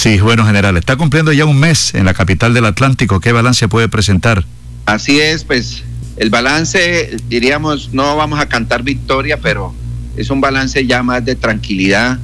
Sí, bueno, general, está cumpliendo ya un mes en la capital del Atlántico. ¿Qué balance puede presentar? Así es, pues el balance, diríamos, no vamos a cantar victoria, pero es un balance ya más de tranquilidad.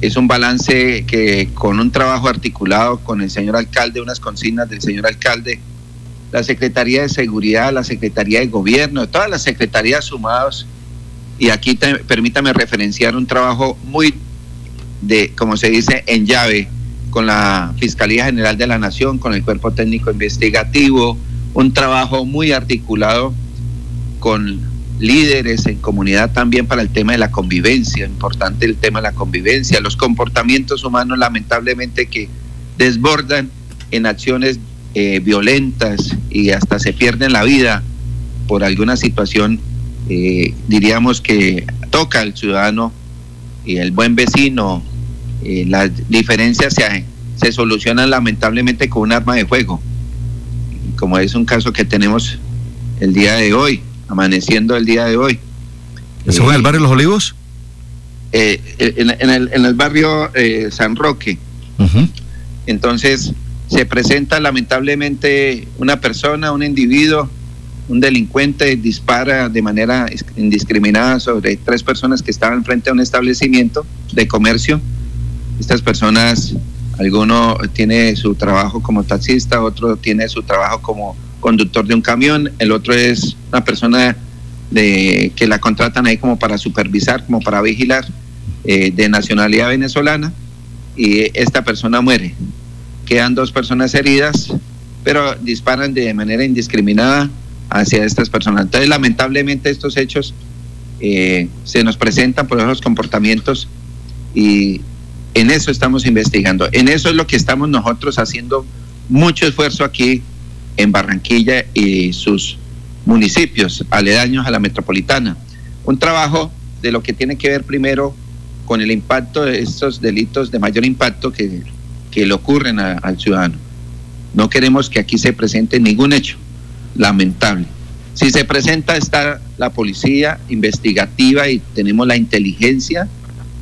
Es un balance que con un trabajo articulado con el señor alcalde, unas consignas del señor alcalde, la Secretaría de Seguridad, la Secretaría de Gobierno, todas las secretarías sumadas. Y aquí permítame referenciar un trabajo muy de, como se dice, en llave con la Fiscalía General de la Nación, con el Cuerpo Técnico Investigativo, un trabajo muy articulado con líderes en comunidad también para el tema de la convivencia, importante el tema de la convivencia, los comportamientos humanos lamentablemente que desbordan en acciones eh, violentas y hasta se pierden la vida por alguna situación, eh, diríamos que toca al ciudadano y el buen vecino, eh, las diferencias se, se solucionan lamentablemente con un arma de fuego, como es un caso que tenemos el día de hoy, amaneciendo el día de hoy. ¿Eso fue en el barrio Los Olivos? Eh, en, el, en, el, barrio eh, San Roque. Entonces, se presenta lamentablemente una persona, un individuo, un delincuente dispara de manera indiscriminada sobre tres personas que estaban frente a un establecimiento de comercio. Estas personas, alguno tiene su trabajo como taxista, otro tiene su trabajo como conductor de un camión, el otro es una persona de, que la contratan ahí como para supervisar, como para vigilar, eh, de nacionalidad venezolana, y esta persona muere. Quedan dos personas heridas, pero disparan de manera indiscriminada hacia estas personas. Entonces, lamentablemente, estos hechos eh, se nos presentan por esos comportamientos y en eso estamos investigando. En eso es lo que estamos nosotros haciendo mucho esfuerzo aquí en Barranquilla y sus municipios aledaños a la metropolitana. Un trabajo de lo que tiene que ver primero con el impacto de estos delitos de mayor impacto que, que le ocurren al ciudadano. No queremos que aquí se presente ningún hecho lamentable. Si se presenta está la policía investigativa y tenemos la inteligencia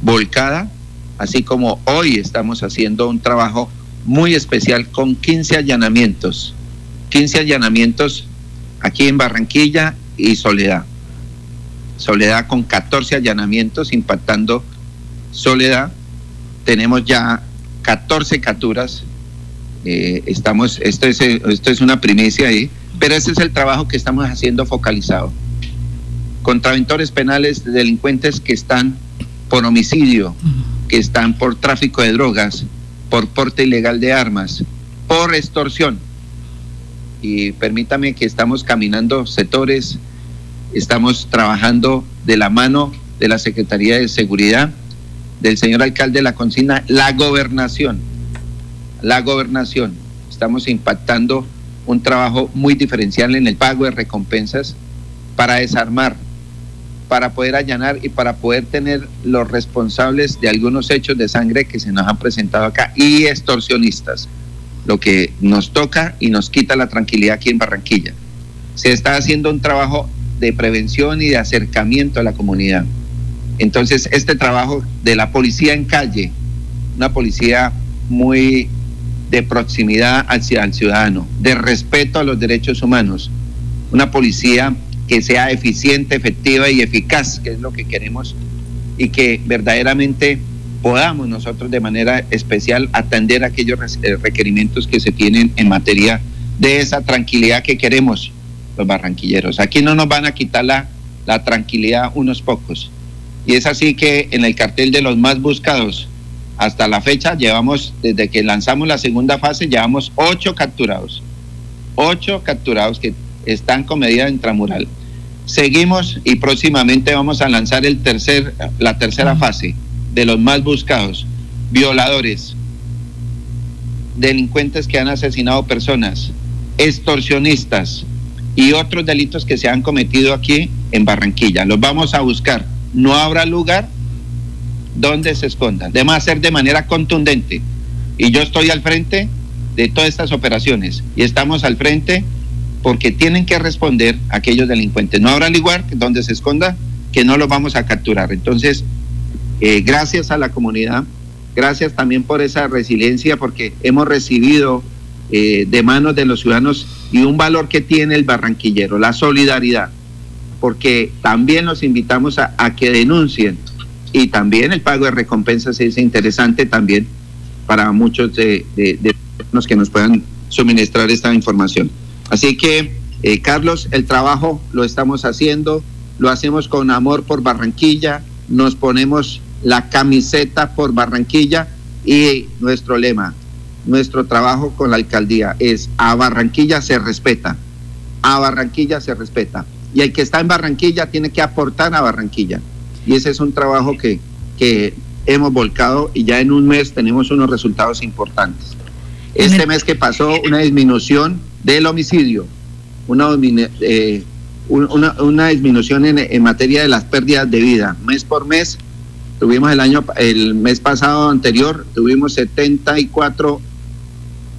volcada, así como hoy estamos haciendo un trabajo muy especial con 15 allanamientos, 15 allanamientos aquí en Barranquilla y Soledad. Soledad con 14 allanamientos impactando Soledad. Tenemos ya 14 capturas. Eh, estamos, esto es, esto es una primicia ahí pero ese es el trabajo que estamos haciendo focalizado. Contraventores penales, delincuentes que están por homicidio, que están por tráfico de drogas, por porte ilegal de armas, por extorsión. Y permítame que estamos caminando sectores, estamos trabajando de la mano de la Secretaría de Seguridad, del señor alcalde de la consigna, la gobernación, la gobernación. Estamos impactando un trabajo muy diferencial en el pago de recompensas para desarmar, para poder allanar y para poder tener los responsables de algunos hechos de sangre que se nos han presentado acá y extorsionistas, lo que nos toca y nos quita la tranquilidad aquí en Barranquilla. Se está haciendo un trabajo de prevención y de acercamiento a la comunidad. Entonces, este trabajo de la policía en calle, una policía muy de proximidad hacia el ciudadano, de respeto a los derechos humanos, una policía que sea eficiente, efectiva y eficaz, que es lo que queremos, y que verdaderamente podamos nosotros de manera especial atender aquellos eh, requerimientos que se tienen en materia de esa tranquilidad que queremos los barranquilleros. Aquí no nos van a quitar la, la tranquilidad unos pocos. Y es así que en el cartel de los más buscados, hasta la fecha llevamos, desde que lanzamos la segunda fase, llevamos ocho capturados. Ocho capturados que están con medida intramural. Seguimos y próximamente vamos a lanzar el tercer, la tercera fase de los más buscados. Violadores, delincuentes que han asesinado personas, extorsionistas y otros delitos que se han cometido aquí en Barranquilla. Los vamos a buscar. No habrá lugar donde se escondan. Debemos hacer de manera contundente. Y yo estoy al frente de todas estas operaciones y estamos al frente porque tienen que responder aquellos delincuentes. No habrá lugar donde se esconda que no los vamos a capturar. Entonces, eh, gracias a la comunidad, Gracias también por esa resiliencia, porque hemos recibido eh, de manos de los ciudadanos y un valor que tiene el barranquillero, la solidaridad, porque también los invitamos a, que denuncien y también el pago de recompensas es interesante también para muchos de, los que nos puedan suministrar esta información. Así que, eh, Carlos, el trabajo lo estamos haciendo, lo hacemos con amor por Barranquilla, nos ponemos la camiseta por Barranquilla y nuestro lema, nuestro trabajo con la alcaldía es a Barranquilla se respeta, a Barranquilla se respeta. Y el que está en Barranquilla tiene que aportar a Barranquilla. Y ese es un trabajo que, que hemos volcado y ya en un mes tenemos unos resultados importantes. Este mes que pasó, una disminución del homicidio, una, eh, una, una disminución en, en materia de las pérdidas de vida. Mes por mes Tuvimos el año, el mes pasado anterior, tuvimos 74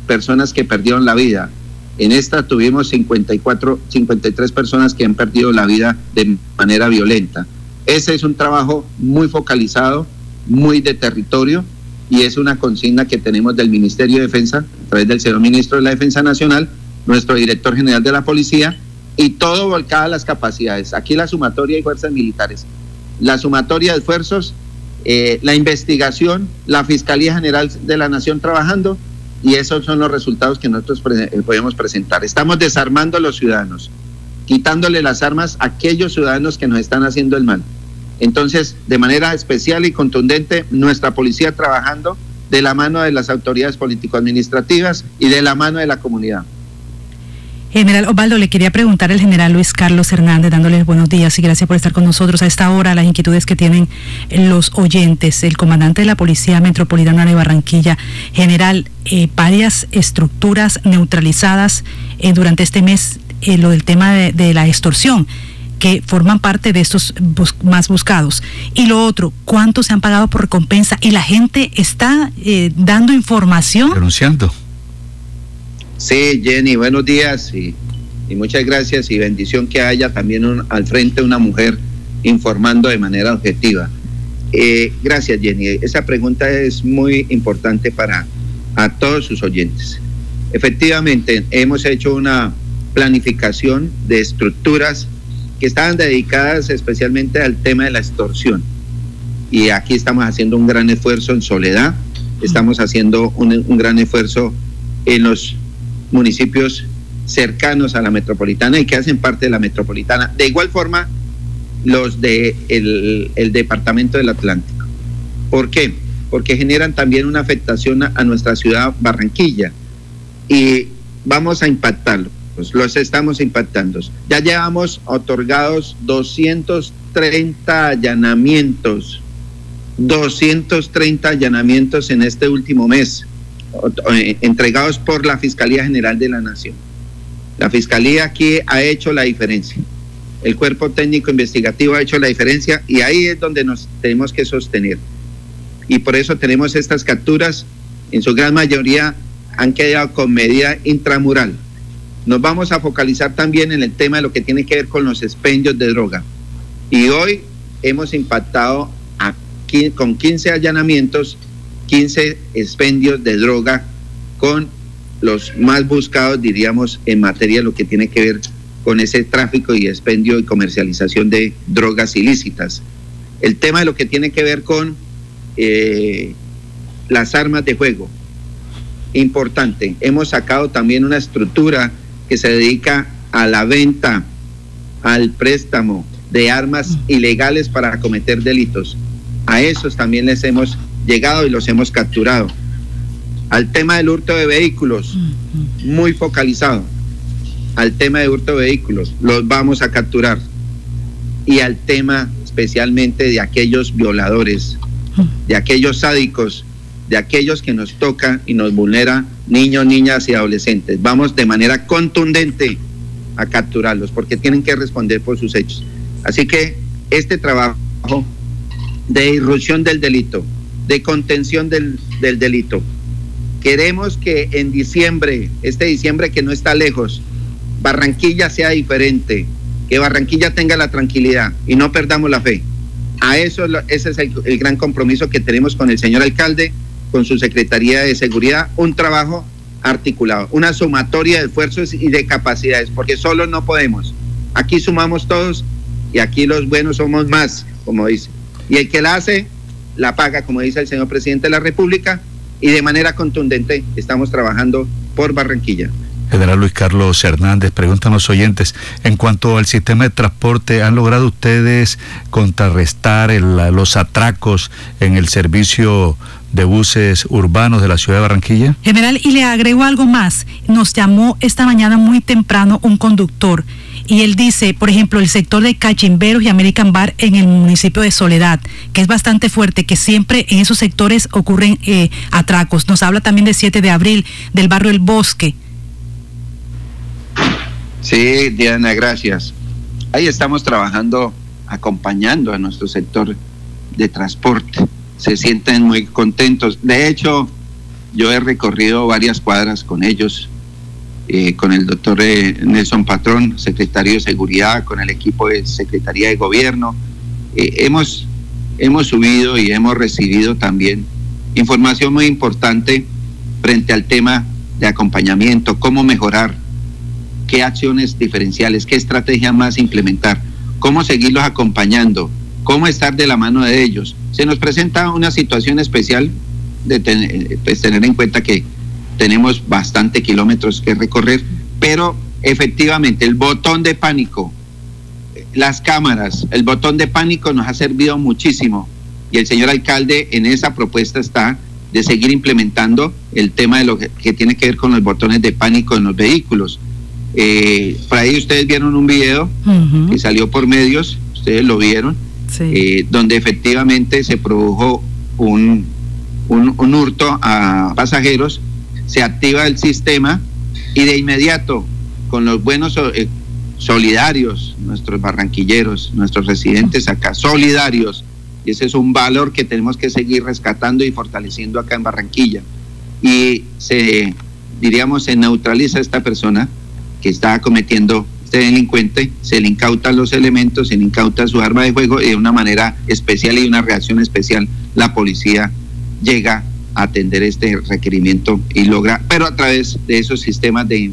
personas que perdieron la vida. En esta tuvimos 54, 53 personas que han perdido la vida de manera violenta. Ese es un trabajo muy focalizado, muy de territorio y es una consigna que tenemos del Ministerio de Defensa, a través del señor ministro de la Defensa Nacional, nuestro director general de la Policía y todo volcado a las capacidades. Aquí la sumatoria y fuerzas militares. La sumatoria de esfuerzos eh, la investigación, la Fiscalía General de la Nación trabajando y esos son los resultados que nosotros eh, podemos presentar. Estamos desarmando a los ciudadanos, quitándole las armas a aquellos ciudadanos que nos están haciendo el mal. Entonces, de manera especial y contundente, nuestra policía trabajando de la mano de las autoridades político-administrativas y de la mano de la comunidad. General Osvaldo, le quería preguntar al general Luis Carlos Hernández, dándoles buenos días y gracias por estar con nosotros a esta hora, las inquietudes que tienen los oyentes. El comandante de la Policía Metropolitana de Barranquilla, general, eh, varias estructuras neutralizadas eh, durante este mes, eh, lo del tema de, la extorsión que forman parte de estos más buscados. Y lo otro, ¿cuánto se han pagado por recompensa? Y la gente está dando información. Denunciando. Sí, Jenny, buenos días y, muchas gracias y bendición que haya también al frente una mujer informando de manera objetiva. Eh, gracias, Jenny. Esa pregunta es muy importante para a todos sus oyentes. Efectivamente, hemos hecho una planificación de estructuras que estaban dedicadas especialmente al tema de la extorsión. Y aquí estamos haciendo un gran esfuerzo en Soledad, estamos haciendo un, un gran esfuerzo en los municipios cercanos a la metropolitana y que hacen parte de la metropolitana. De igual forma, los de el, departamento del Atlántico. ¿Por qué? Porque generan también una afectación a, nuestra ciudad Barranquilla y vamos a impactarlos, los estamos impactando. Ya llevamos otorgados 230 allanamientos, 230 allanamientos en este último mes entregados por la Fiscalía General de la Nación. La Fiscalía aquí ha hecho la diferencia. El cuerpo técnico investigativo ha hecho la diferencia y ahí es donde nos tenemos que sostener. Y por eso tenemos estas capturas, en su gran mayoría han quedado con medida intramural. Nos vamos a focalizar también en el tema de lo que tiene que ver con los expendios de droga. Y hoy hemos impactado aquí con 15 allanamientos 15 expendios de droga con los más buscados, diríamos, en materia de lo que tiene que ver con ese tráfico y expendio y comercialización de drogas ilícitas. El tema de lo que tiene que ver con eh, las armas de juego. Importante, hemos sacado también una estructura que se dedica a la venta, al préstamo de armas ilegales para cometer delitos. A esos también les hemos llegado y los hemos capturado. Al tema del hurto de vehículos, muy focalizado. Al tema de hurto de vehículos, los vamos a capturar. Y al tema especialmente de aquellos violadores, de aquellos sádicos, de aquellos que nos toca y nos vulnera niños, niñas y adolescentes. Vamos de manera contundente a capturarlos porque tienen que responder por sus hechos. Así que este trabajo de irrupción del delito, de contención del, delito. Queremos que en diciembre, este diciembre que no está lejos, Barranquilla sea diferente, que Barranquilla tenga la tranquilidad y no perdamos la fe. A eso ese es el, gran compromiso que tenemos con el señor alcalde con su Secretaría de Seguridad un trabajo articulado, una sumatoria de esfuerzos y de capacidades, porque solo no podemos. Aquí sumamos todos y aquí los buenos somos más, como dice. Y el que la hace, la paga, como dice el señor presidente de la República, y de manera contundente estamos trabajando por Barranquilla. General Luis Carlos Hernández, preguntan los oyentes, en cuanto al sistema de transporte, ¿han logrado ustedes contrarrestar los atracos en el servicio de buses urbanos de la ciudad de Barranquilla? General, y le agrego algo más. Nos llamó esta mañana muy temprano un conductor y él dice, por ejemplo, el sector de Cachimberos y American Bar en el municipio de Soledad, que es bastante fuerte, que siempre en esos sectores ocurren eh, atracos. Nos habla también de 7 de abril, del barrio El Bosque. Sí, Diana, gracias. Ahí estamos trabajando, acompañando a nuestro sector de transporte se sienten muy contentos. De hecho, yo he recorrido varias cuadras con ellos, eh, con el doctor eh, Nelson Patrón, secretario de Seguridad, con el equipo de Secretaría de Gobierno. Eh, hemos, hemos subido y hemos recibido también información muy importante frente al tema de acompañamiento, cómo mejorar, qué acciones diferenciales, qué estrategia más implementar, cómo seguirlos acompañando, cómo estar de la mano de ellos. Se nos presenta una situación especial de pues, tener en cuenta que tenemos bastante kilómetros que recorrer, pero efectivamente el botón de pánico, las cámaras, el botón de pánico nos ha servido muchísimo. Y el señor alcalde en esa propuesta está de seguir implementando el tema de lo que, tiene que ver con los botones de pánico en los vehículos. Eh, por ahí ustedes vieron un video que salió por medios, ustedes lo vieron, eh, donde efectivamente se produjo un, un, hurto a pasajeros, se activa el sistema y de inmediato con los buenos eh, solidarios, nuestros barranquilleros, nuestros residentes acá, solidarios, y ese es un valor que tenemos que seguir rescatando y fortaleciendo acá en Barranquilla. Y se, diríamos, se neutraliza esta persona que está cometiendo este delincuente, se le incautan los elementos, se le incauta su arma de fuego y de una manera especial y una reacción especial la policía llega a atender este requerimiento y logra, pero a través de esos sistemas de,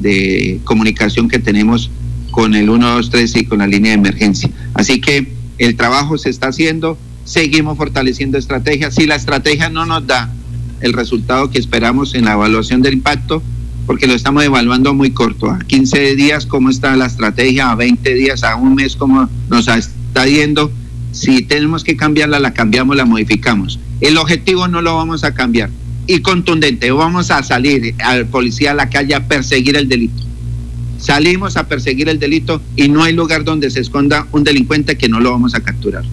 de comunicación que tenemos con el 123 y con la línea de emergencia. Así que el trabajo se está haciendo, seguimos fortaleciendo estrategias. Si la estrategia no nos da el resultado que esperamos en la evaluación del impacto, porque lo estamos evaluando muy corto, a 15 días cómo está la estrategia, a 20 días, a un mes cómo nos está yendo. Si tenemos que cambiarla, la cambiamos, la modificamos. El objetivo no lo vamos a cambiar. Y contundente, vamos a salir al policía a la calle a perseguir el delito. Salimos a perseguir el delito y no hay lugar donde se esconda un delincuente que no lo vamos a capturar.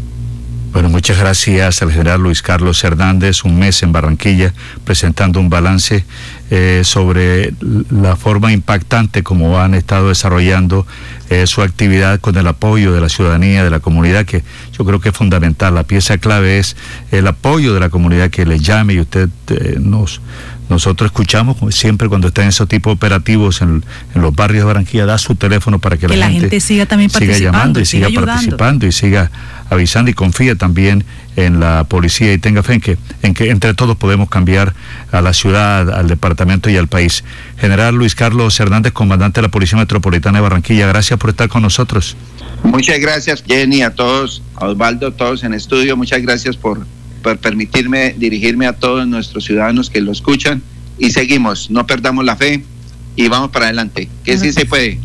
Bueno, muchas gracias al general Luis Carlos Hernández, un mes en Barranquilla, presentando un balance eh, sobre la forma impactante como han estado desarrollando eh, su actividad con el apoyo de la ciudadanía, de la comunidad, que yo creo que es fundamental. La pieza clave es el apoyo de la comunidad que le llame y usted eh, nos nosotros escuchamos siempre cuando están esos tipos operativos en, los barrios de Barranquilla, da su teléfono para que, la, gente, siga también siga llamando y siga, participando y siga avisando y confíe también en la policía y tenga fe en que, en que entre todos podemos cambiar a la ciudad, al departamento y al país. General Luis Carlos Hernández, comandante de la Policía Metropolitana de Barranquilla, gracias por estar con nosotros. Muchas gracias Jenny, a todos, a Osvaldo, todos en estudio, muchas gracias por por permitirme dirigirme a todos nuestros ciudadanos que lo escuchan y seguimos, no perdamos la fe y vamos para adelante, que sí se puede.